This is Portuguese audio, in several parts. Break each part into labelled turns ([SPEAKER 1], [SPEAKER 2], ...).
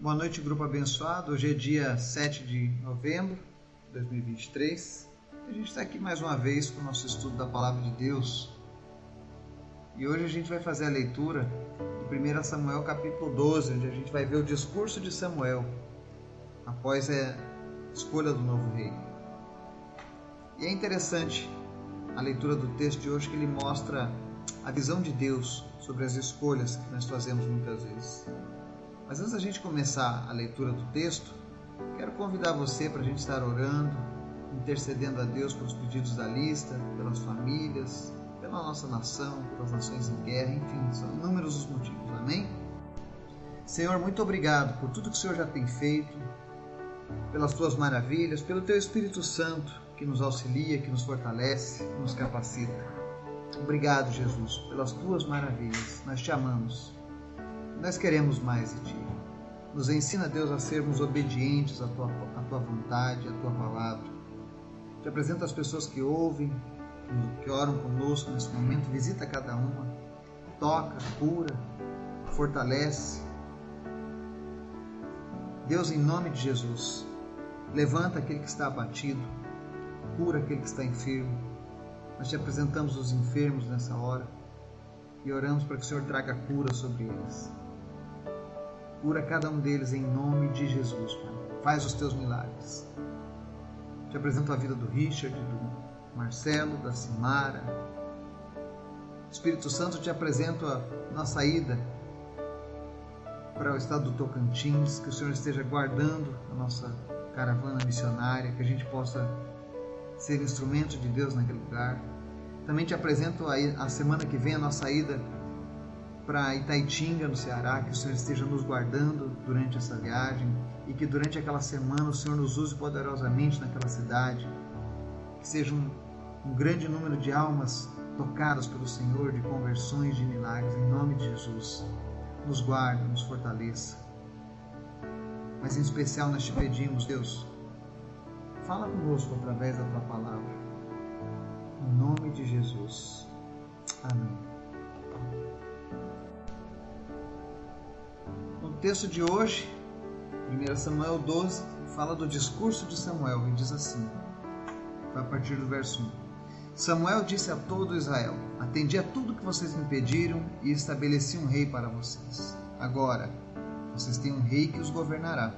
[SPEAKER 1] Boa noite, grupo abençoado. Hoje é dia 7 de novembro de 2023. A gente está aqui mais uma vez com o nosso estudo da Palavra de Deus. E hoje a gente vai fazer a leitura de 1 Samuel capítulo 12, onde a gente vai ver o discurso de Samuel após a escolha do novo rei. E é interessante a leitura do texto de hoje que ele mostra a visão de Deus sobre as escolhas que nós fazemos muitas vezes. Mas antes da gente começar a leitura do texto, quero convidar você para a gente estar orando, intercedendo a Deus pelos pedidos da lista, pelas famílias, pela nossa nação, pelas nações em guerra, enfim, são inúmeros os motivos, amém? Senhor, muito obrigado por tudo que o Senhor já tem feito, pelas tuas maravilhas, pelo teu Espírito Santo que nos auxilia, que nos fortalece, que nos capacita. Obrigado, Jesus, pelas tuas maravilhas. Nós te amamos. Nós queremos mais de ti. Nos ensina, Deus, a sermos obedientes à tua, à tua vontade, à tua palavra. Te apresento as pessoas que ouvem, que oram conosco nesse momento. Visita cada uma. Toca, cura, fortalece. Deus, em nome de Jesus, levanta aquele que está abatido, cura aquele que está enfermo. Nós te apresentamos os enfermos nessa hora e oramos para que o Senhor traga cura sobre eles. Cura cada um deles em nome de Jesus, Pai. Faz os teus milagres. Te apresento a vida do Richard, do Marcelo, da Simara. Espírito Santo, te apresento a nossa ida para o estado do Tocantins, que o Senhor esteja guardando a nossa caravana missionária, que a gente possa ser instrumento de Deus naquele lugar. Também te apresento a, semana que vem a nossa ida para Itaitinga, no Ceará, que o Senhor esteja nos guardando durante essa viagem e que durante aquela semana o Senhor nos use poderosamente naquela cidade, que seja um, um grande número de almas tocadas pelo Senhor, de conversões, de milagres, em nome de Jesus. Nos guarde, nos fortaleça. Mas em especial nós te pedimos, Deus, fala conosco através da tua palavra. Em nome de Jesus. Amém. Texto de hoje, 1 Samuel 12, fala do discurso de Samuel e diz assim, a partir do verso 1. Samuel disse a todo Israel: Atendi a tudo que vocês me pediram e estabeleci um rei para vocês. Agora, vocês têm um rei que os governará.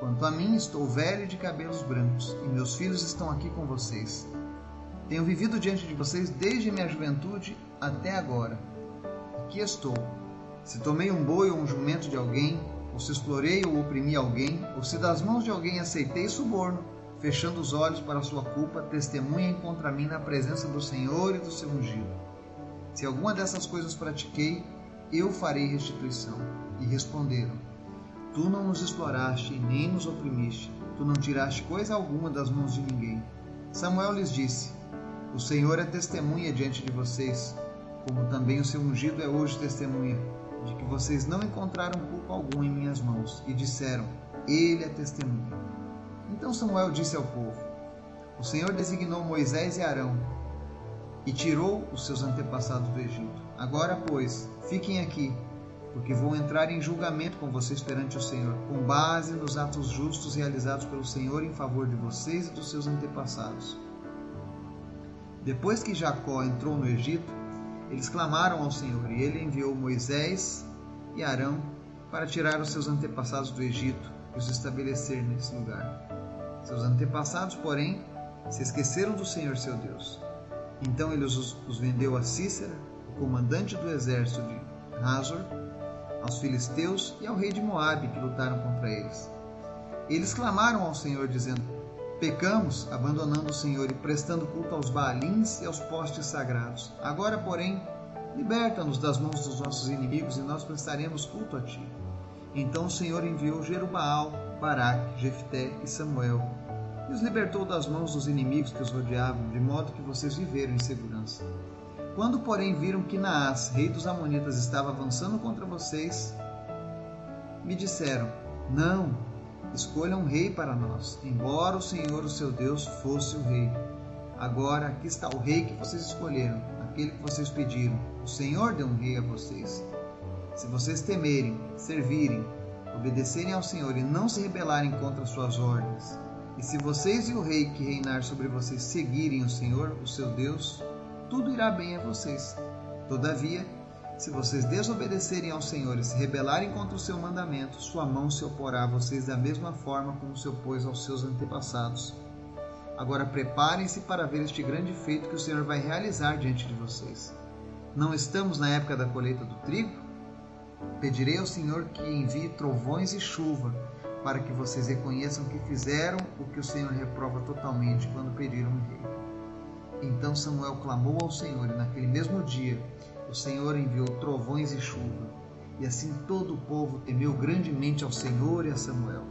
[SPEAKER 1] Quanto a mim, estou velho e de cabelos brancos, e meus filhos estão aqui com vocês. Tenho vivido diante de vocês desde minha juventude até agora. Aqui estou. Se tomei um boi ou um jumento de alguém, ou se explorei ou oprimi alguém, ou se das mãos de alguém aceitei suborno, fechando os olhos para sua culpa, testemunhem contra mim na presença do Senhor e do seu ungido. Se alguma dessas coisas pratiquei, eu farei restituição. E responderam: Tu não nos exploraste e nem nos oprimiste, tu não tiraste coisa alguma das mãos de ninguém. Samuel lhes disse: o Senhor é testemunha diante de vocês, como também o seu ungido é hoje testemunha, de que vocês não encontraram culpa alguma em minhas mãos, e disseram: Ele é testemunha. Então Samuel disse ao povo: O Senhor designou Moisés e Arão e tirou os seus antepassados do Egito. Agora, pois, fiquem aqui, porque vou entrar em julgamento com vocês perante o Senhor, com base nos atos justos realizados pelo Senhor em favor de vocês e dos seus antepassados. Depois que Jacó entrou no Egito, eles clamaram ao Senhor e ele enviou Moisés e Arão para tirar os seus antepassados do Egito e os estabelecer nesse lugar. Seus antepassados, porém, se esqueceram do Senhor seu Deus. Então ele os, os vendeu a Cícera, o comandante do exército de Hazor, aos filisteus e ao rei de Moabe que lutaram contra eles. Eles clamaram ao Senhor dizendo: Pecamos, abandonando o Senhor e prestando culto aos Baalins e aos postes sagrados. Agora, porém, liberta-nos das mãos dos nossos inimigos e nós prestaremos culto a ti. Então o Senhor enviou Jerubaal, Baraque, Jefté e Samuel e os libertou das mãos dos inimigos que os rodeavam, de modo que vocês viveram em segurança. Quando, porém, viram que Naás, rei dos Amonitas, estava avançando contra vocês, me disseram: Não, Escolha um rei para nós, embora o Senhor, o seu Deus, fosse o rei. Agora aqui está o rei que vocês escolheram, aquele que vocês pediram. O Senhor deu um rei a vocês. Se vocês temerem, servirem, obedecerem ao Senhor e não se rebelarem contra suas ordens, e se vocês e o rei que reinar sobre vocês seguirem o Senhor, o seu Deus, tudo irá bem a vocês. Todavia, se vocês desobedecerem ao Senhor e se rebelarem contra o seu mandamento, sua mão se oporá a vocês da mesma forma como se opôs aos seus antepassados. Agora preparem-se para ver este grande feito que o Senhor vai realizar diante de vocês. Não estamos na época da colheita do trigo? Pedirei ao Senhor que envie trovões e chuva, para que vocês reconheçam que fizeram o que o Senhor reprova totalmente quando pediram um rei. Então Samuel clamou ao Senhor, e naquele mesmo dia o Senhor enviou trovões e chuva. E assim todo o povo temeu grandemente ao Senhor e a Samuel.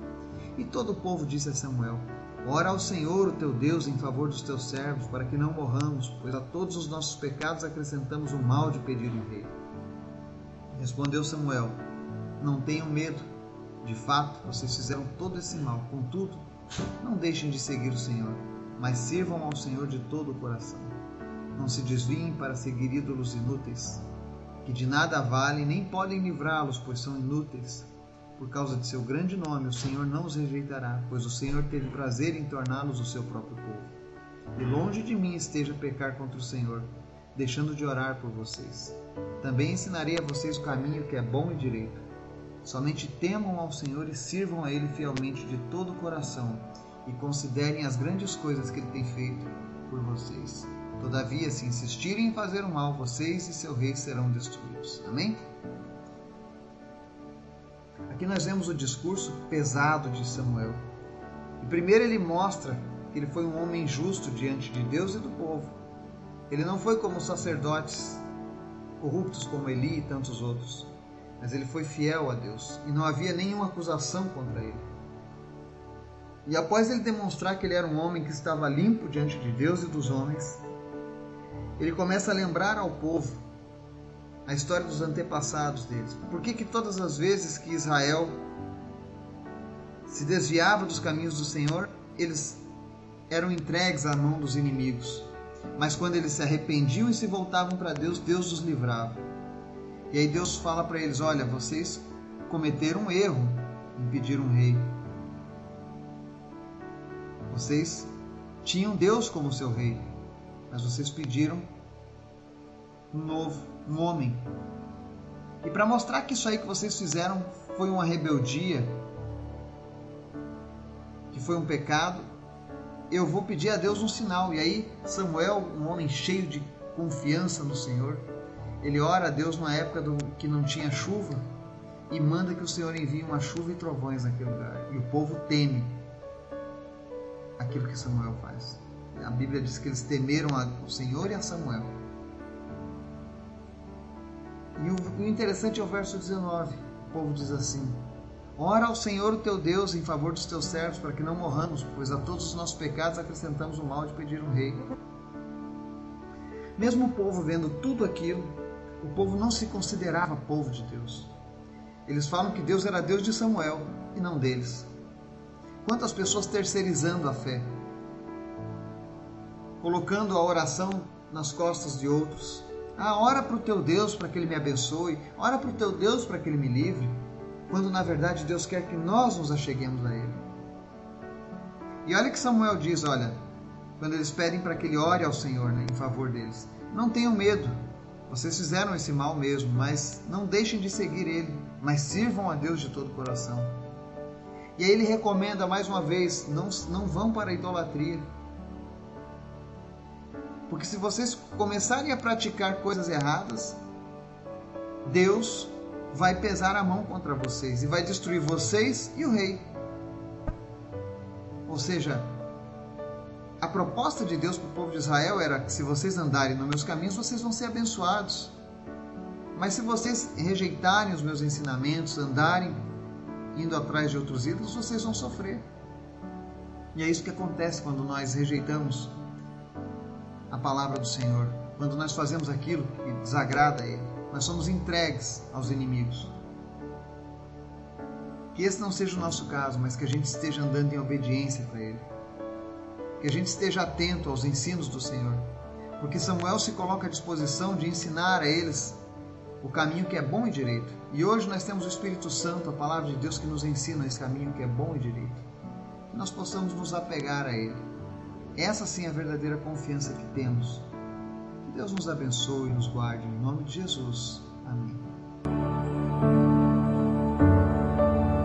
[SPEAKER 1] E todo o povo disse a Samuel: Ora ao Senhor, o teu Deus, em favor dos teus servos, para que não morramos, pois a todos os nossos pecados acrescentamos o mal de pedir um rei. Respondeu Samuel: Não tenham medo. De fato, vocês fizeram todo esse mal. Contudo, não deixem de seguir o Senhor, mas sirvam ao Senhor de todo o coração. Não se desviem para seguir ídolos inúteis, que de nada valem nem podem livrá-los, pois são inúteis. Por causa de seu grande nome, o Senhor não os rejeitará, pois o Senhor teve prazer em torná-los o seu próprio povo. E longe de mim esteja pecar contra o Senhor, deixando de orar por vocês. Também ensinarei a vocês o caminho que é bom e direito. Somente temam ao Senhor e sirvam a Ele fielmente de todo o coração, e considerem as grandes coisas que Ele tem feito por vocês. Todavia, se insistirem em fazer o mal, vocês e seu rei serão destruídos. Amém? Aqui nós vemos o discurso pesado de Samuel. E primeiro ele mostra que ele foi um homem justo diante de Deus e do povo. Ele não foi como os sacerdotes corruptos como Eli e tantos outros, mas ele foi fiel a Deus e não havia nenhuma acusação contra ele. E após ele demonstrar que ele era um homem que estava limpo diante de Deus e dos homens, ele começa a lembrar ao povo a história dos antepassados deles. Por que, que todas as vezes que Israel se desviava dos caminhos do Senhor, eles eram entregues à mão dos inimigos? Mas quando eles se arrependiam e se voltavam para Deus, Deus os livrava. E aí Deus fala para eles: Olha, vocês cometeram um erro em pedir um rei. Vocês tinham Deus como seu rei, mas vocês pediram um novo, um homem. E para mostrar que isso aí que vocês fizeram foi uma rebeldia, que foi um pecado, eu vou pedir a Deus um sinal. E aí, Samuel, um homem cheio de confiança no Senhor, ele ora a Deus numa época do, que não tinha chuva e manda que o Senhor envie uma chuva e trovões naquele lugar. E o povo teme aquilo que Samuel faz. A Bíblia diz que eles temeram o Senhor e a Samuel. E o, interessante é o verso 19. O povo diz assim: Ora ao Senhor o teu Deus em favor dos teus servos, para que não morramos, pois a todos os nossos pecados acrescentamos o mal de pedir um rei. Mesmo o povo vendo tudo aquilo, o povo não se considerava povo de Deus. Eles falam que Deus era Deus de Samuel e não deles. Quantas pessoas terceirizando a fé, colocando a oração nas costas de outros. Ah, ora para o teu Deus para que ele me abençoe, ora para o teu Deus para que ele me livre, quando na verdade Deus quer que nós nos acheguemos a ele. E olha que Samuel diz, olha, quando eles pedem para que ele ore ao Senhor né, em favor deles, não tenham medo, vocês fizeram esse mal mesmo, mas não deixem de seguir ele, mas sirvam a Deus de todo o coração. E aí ele recomenda mais uma vez: não, não vão para a idolatria. Porque se vocês começarem a praticar coisas erradas, Deus vai pesar a mão contra vocês e vai destruir vocês e o rei. Ou seja, a proposta de Deus para o povo de Israel era que se vocês andarem nos meus caminhos, vocês vão ser abençoados. Mas se vocês rejeitarem os meus ensinamentos, andarem indo atrás de outros ídolos, vocês vão sofrer. E é isso que acontece quando nós rejeitamos a palavra do Senhor, quando nós fazemos aquilo que desagrada a Ele. Nós somos entregues aos inimigos. Que esse não seja o nosso caso, mas que a gente esteja andando em obediência para Ele que a gente esteja atento aos ensinos do Senhor, porque Samuel se coloca à disposição de ensinar a eles o caminho que é bom e direito. E hoje nós temos o Espírito Santo, a palavra de Deus, que nos ensina esse caminho que é bom e direito. Que nós possamos nos apegar a Ele. Essa sim é a verdadeira confiança que temos. Que Deus nos abençoe e nos guarde. Em nome de Jesus. Amém.